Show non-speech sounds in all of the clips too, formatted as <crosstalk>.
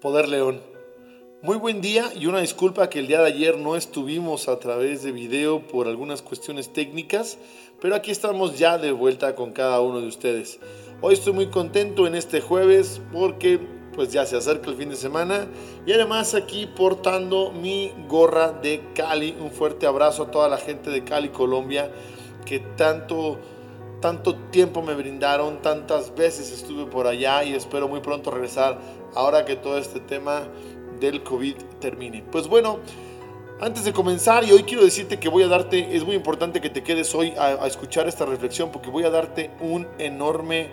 Poder León. Muy buen día y una disculpa que el día de ayer no estuvimos a través de video por algunas cuestiones técnicas, pero aquí estamos ya de vuelta con cada uno de ustedes. Hoy estoy muy contento en este jueves porque pues ya se acerca el fin de semana y además aquí portando mi gorra de Cali. Un fuerte abrazo a toda la gente de Cali, Colombia, que tanto tanto tiempo me brindaron, tantas veces estuve por allá y espero muy pronto regresar ahora que todo este tema del COVID termine. Pues bueno, antes de comenzar, y hoy quiero decirte que voy a darte, es muy importante que te quedes hoy a, escuchar esta reflexión porque voy a darte un enorme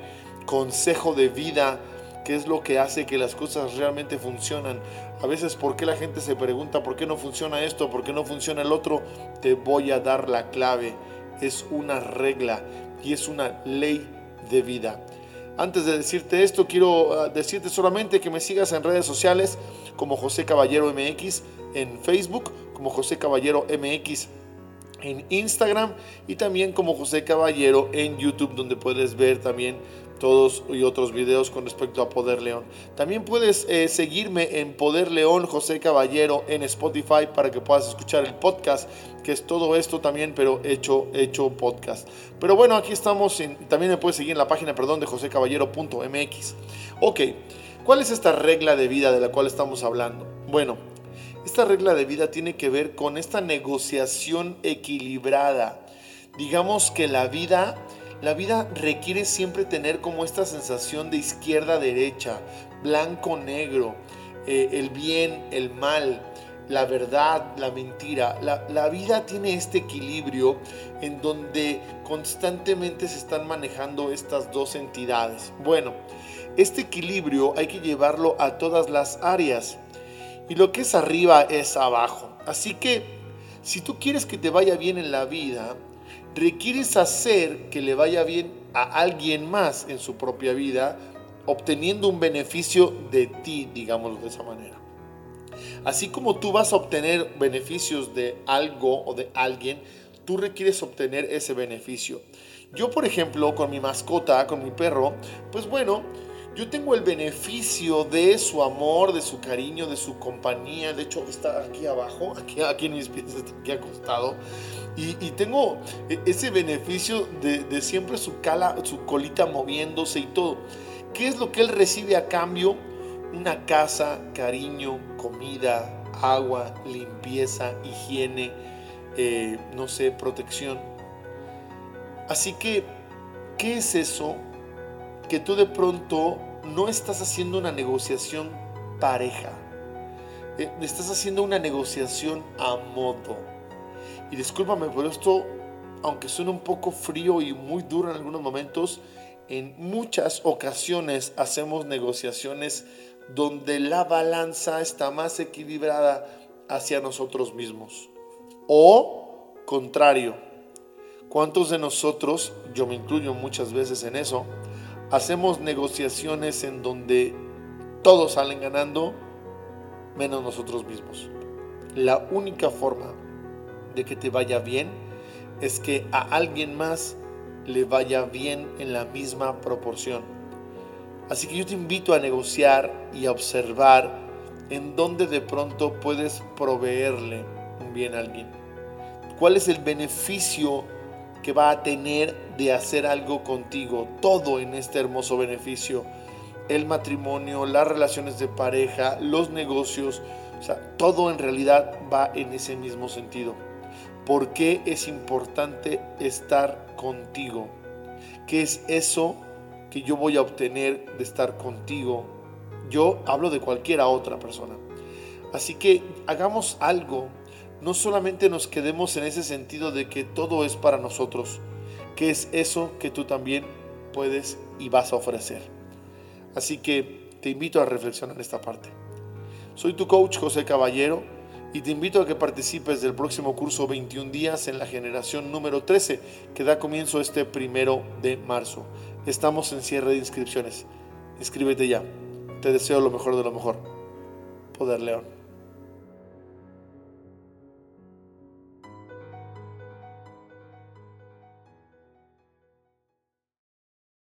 consejo de vida que es lo que hace que las cosas realmente funcionan. A veces, ¿por qué la gente se pregunta por qué no funciona esto, por qué no funciona el otro? Te voy a dar la clave. Es una regla y es una ley de vida. Antes de decirte esto, quiero ah, decirte solamente que me sigas en redes sociales como José Caballero MX en Facebook, como José Caballero MX en Instagram y también como José Caballero en YouTube, donde puedes ver también todos y otros videos con respecto a Poder León. También puedes eh, seguirme en Poder León José Caballero en Spotify para que puedas escuchar el podcast, que es todo esto también, pero hecho, hecho podcast. Pero bueno, aquí estamos, en, también me puedes seguir en la página, perdón, de josecaballero.mx. Ok, ¿cuál es esta regla de vida de la cual estamos hablando? Bueno, esta regla de vida tiene que ver con esta negociación equilibrada. Digamos que la vida la vida requiere siempre tener como esta sensación de izquierda derecha, blanco negro, eh, el bien, el mal, la verdad, la mentira. La, la, vida tiene este equilibrio en donde constantemente se están manejando estas dos entidades. Bueno, este equilibrio hay que llevarlo a todas las áreas. Y lo que es arriba es abajo. Así que si tú quieres que te vaya bien en la vida, requieres hacer que le vaya bien a alguien más en su propia vida, obteniendo un beneficio de ti, digámoslo de esa manera. Así como tú vas a obtener beneficios de algo o de alguien, tú requieres obtener ese beneficio. Yo, por ejemplo, con mi mascota, con mi perro, pues bueno, yo tengo el beneficio de su amor, de su cariño, de su compañía. De hecho, está aquí abajo, <laughs> aquí, aquí en mis pies, aquí acostado. Y, tengo e, ese beneficio de, siempre su, cala, su colita moviéndose y todo. ¿Qué es lo que él recibe a cambio? Una casa, cariño, comida, agua, limpieza, higiene, eh, no sé, protección. Así que, ¿qué es eso que tú de pronto no estás haciendo una negociación pareja? Eh, estás haciendo una negociación a modo y discúlpame por esto, aunque suene un poco frío y muy duro en algunos momentos, en muchas ocasiones hacemos negociaciones donde la balanza está más equilibrada hacia nosotros mismos. O contrario, ¿cuántos de nosotros, yo me incluyo muchas veces en eso, hacemos negociaciones en donde todos salen ganando menos nosotros mismos? La única forma de que te vaya bien es que a alguien más le vaya bien en la misma proporción. Así que yo te invito a negociar y a observar en dónde de pronto puedes proveerle un bien a alguien. ¿Cuál es el beneficio que va a tener de hacer algo contigo? Todo en este hermoso beneficio. El matrimonio, las relaciones de pareja, los negocios, o sea, todo en realidad va en ese mismo sentido. ¿Por qué es importante estar contigo? ¿Qué es eso que yo voy a obtener de estar contigo? Yo hablo de cualquiera otra persona. Así que hagamos algo. No solamente nos quedemos en ese sentido de que todo es para nosotros, que es eso que tú también puedes y vas a ofrecer. Así que te invito a reflexionar en esta parte. Soy tu coach José Caballero y te invito a que participes del próximo curso 21 días en la generación número 13 que da comienzo este primero de marzo. Estamos en cierre de inscripciones. Inscríbete ya. Te deseo lo mejor de lo mejor. Poder León.